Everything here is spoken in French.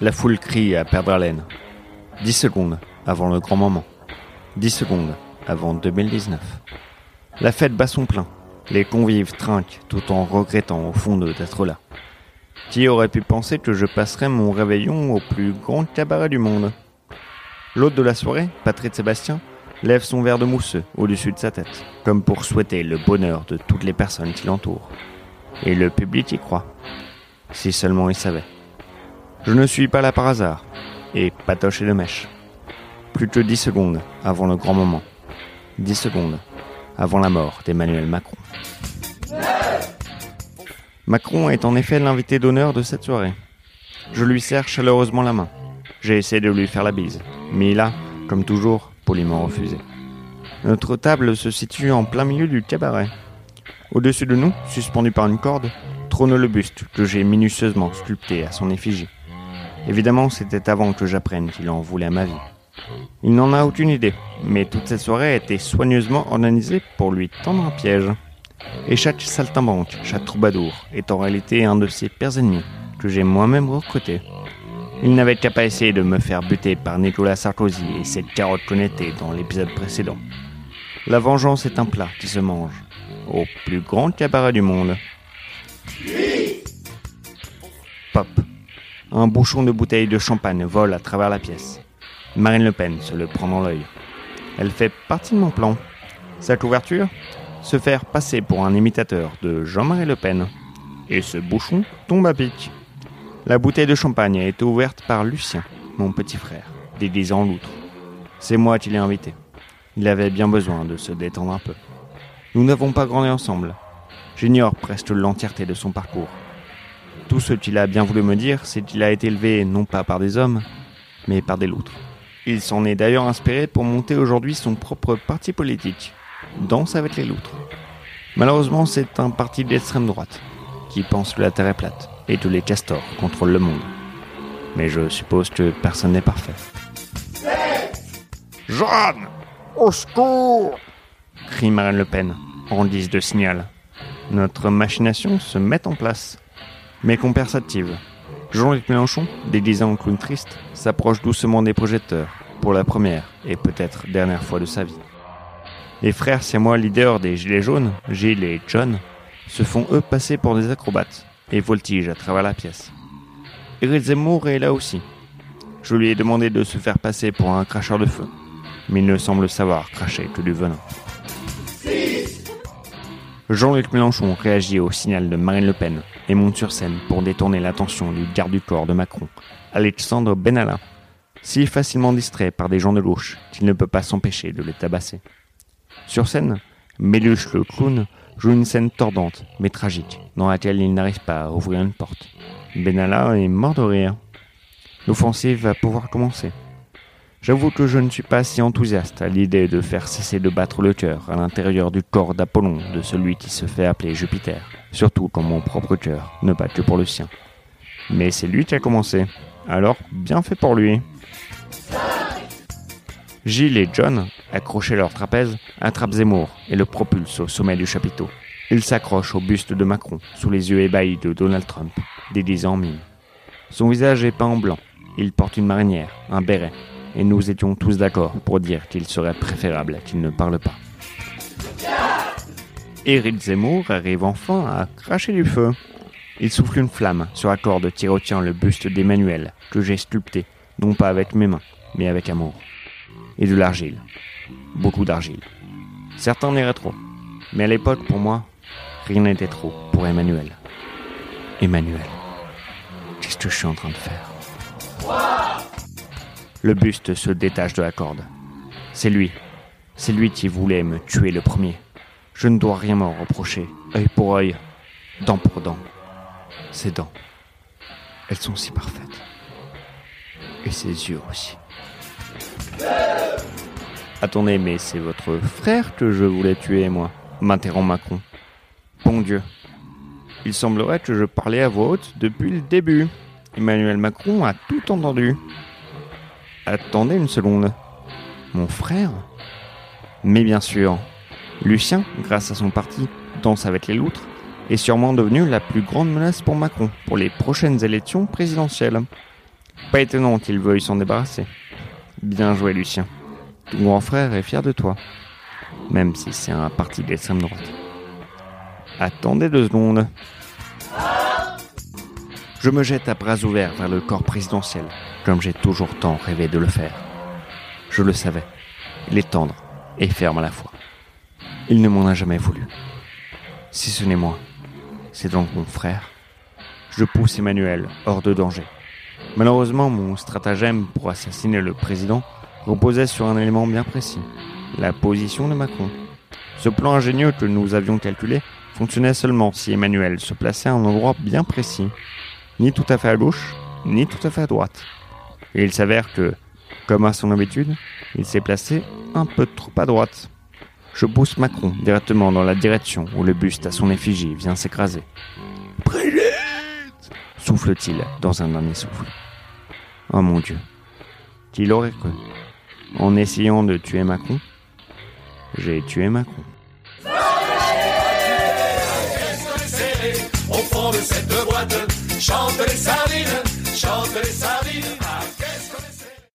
La foule crie à perdre haleine. 10 secondes avant le grand moment. 10 secondes avant 2019. La fête bat son plein. Les convives trinquent tout en regrettant au fond d'être là. Qui aurait pu penser que je passerais mon réveillon au plus grand cabaret du monde? L'hôte de la soirée, Patrick Sébastien, lève son verre de mousseux au-dessus de sa tête, comme pour souhaiter le bonheur de toutes les personnes qui l'entourent. Et le public y croit. Si seulement il savait. Je ne suis pas là par hasard, et patoche et de mèche. Plus que dix secondes avant le grand moment. Dix secondes avant la mort d'Emmanuel Macron. Macron est en effet l'invité d'honneur de cette soirée. Je lui serre chaleureusement la main. J'ai essayé de lui faire la bise, mais il a, comme toujours, poliment refusé. Notre table se situe en plein milieu du cabaret. Au-dessus de nous, suspendu par une corde, trône le buste que j'ai minutieusement sculpté à son effigie. Évidemment, c'était avant que j'apprenne qu'il en voulait à ma vie. Il n'en a aucune idée, mais toute cette soirée a été soigneusement organisée pour lui tendre un piège. Et chaque saltimbanque, chaque troubadour, est en réalité un de ses pires ennemis, que j'ai moi-même recruté. Il n'avait qu'à pas essayer de me faire buter par Nicolas Sarkozy et cette carotte était dans l'épisode précédent. La vengeance est un plat qui se mange, au plus grand cabaret du monde. Pop. Un bouchon de bouteille de champagne vole à travers la pièce. Marine Le Pen se le prend dans l'œil. Elle fait partie de mon plan. Sa couverture Se faire passer pour un imitateur de Jean-Marie Le Pen. Et ce bouchon tombe à pic. La bouteille de champagne a été ouverte par Lucien, mon petit frère, déguisé en loutre. C'est moi qui l'ai invité. Il avait bien besoin de se détendre un peu. Nous n'avons pas grandi ensemble. J'ignore presque l'entièreté de son parcours. Tout ce qu'il a bien voulu me dire, c'est qu'il a été élevé non pas par des hommes, mais par des loutres. Il s'en est d'ailleurs inspiré pour monter aujourd'hui son propre parti politique, Danse avec les loutres. Malheureusement, c'est un parti d'extrême droite, qui pense que la Terre est plate et que les castors contrôlent le monde. Mais je suppose que personne n'est parfait. Jeanne Au secours crie Marine Le Pen, en guise de signal. Notre machination se met en place. Mais conversative. Jean-Luc Mélenchon, déguisé en clown triste, s'approche doucement des projecteurs, pour la première et peut-être dernière fois de sa vie. Les frères moi leaders des Gilets jaunes, Gilles et John, se font eux passer pour des acrobates et voltigent à travers la pièce. Éric Zemmour est là aussi. Je lui ai demandé de se faire passer pour un cracheur de feu, mais il ne semble savoir cracher que du venin. Jean-Luc Mélenchon réagit au signal de Marine Le Pen et monte sur scène pour détourner l'attention du garde du corps de Macron, Alexandre Benalla, si facilement distrait par des gens de gauche qu'il ne peut pas s'empêcher de les tabasser. Sur scène, Méluche le clown joue une scène tordante mais tragique dans laquelle il n'arrive pas à ouvrir une porte. Benalla est mort de rire. L'offensive va pouvoir commencer. J'avoue que je ne suis pas si enthousiaste à l'idée de faire cesser de battre le cœur à l'intérieur du corps d'Apollon de celui qui se fait appeler Jupiter, surtout quand mon propre cœur ne bat que pour le sien. Mais c'est lui qui a commencé, alors bien fait pour lui. Gilles et John, accrochés leur trapèze, attrapent Zemmour et le propulsent au sommet du chapiteau. Ils s'accrochent au buste de Macron, sous les yeux ébahis de Donald Trump, déguisé en mime. Son visage est peint en blanc. Il porte une marinière, un béret, et nous étions tous d'accord pour dire qu'il serait préférable qu'il ne parle pas. Éric Zemmour arrive enfin à cracher du feu. Il souffle une flamme sur la corde qui retient le buste d'Emmanuel, que j'ai sculpté, non pas avec mes mains, mais avec amour. Et de l'argile. Beaucoup d'argile. Certains n'iraient trop. Mais à l'époque, pour moi, rien n'était trop pour Emmanuel. Emmanuel. Qu'est-ce que je suis en train de faire? Le buste se détache de la corde. C'est lui. C'est lui qui voulait me tuer le premier. Je ne dois rien m'en reprocher. œil pour œil, dent pour dent. Ses dents, elles sont si parfaites. Et ses yeux aussi. Attendez, mais c'est votre frère que je voulais tuer, moi, m'interrompt Macron. Bon Dieu. Il semblerait que je parlais à voix haute depuis le début. Emmanuel Macron a tout entendu. Attendez une seconde. Mon frère? Mais bien sûr. Lucien, grâce à son parti Danse avec les loutres, est sûrement devenue la plus grande menace pour Macron pour les prochaines élections présidentielles. Pas étonnant qu'il veuille s'en débarrasser. Bien joué, Lucien. Ton grand frère est fier de toi, même si c'est un parti d'extrême droite. Attendez deux secondes. Je me jette à bras ouverts vers le corps présidentiel, comme j'ai toujours tant rêvé de le faire. Je le savais. Il est et ferme à la fois. Il ne m'en a jamais voulu. Si ce n'est moi, c'est donc mon frère. Je pousse Emmanuel hors de danger. Malheureusement, mon stratagème pour assassiner le président reposait sur un élément bien précis, la position de Macron. Ce plan ingénieux que nous avions calculé fonctionnait seulement si Emmanuel se plaçait à un endroit bien précis, ni tout à fait à gauche, ni tout à fait à droite. Et il s'avère que, comme à son habitude, il s'est placé un peu trop à droite. Je pousse Macron directement dans la direction où le buste à son effigie vient s'écraser. Brigitte souffle-t-il dans un dernier souffle. Oh mon Dieu. Qui l'aurait cru? En essayant de tuer Macron, j'ai tué Macron.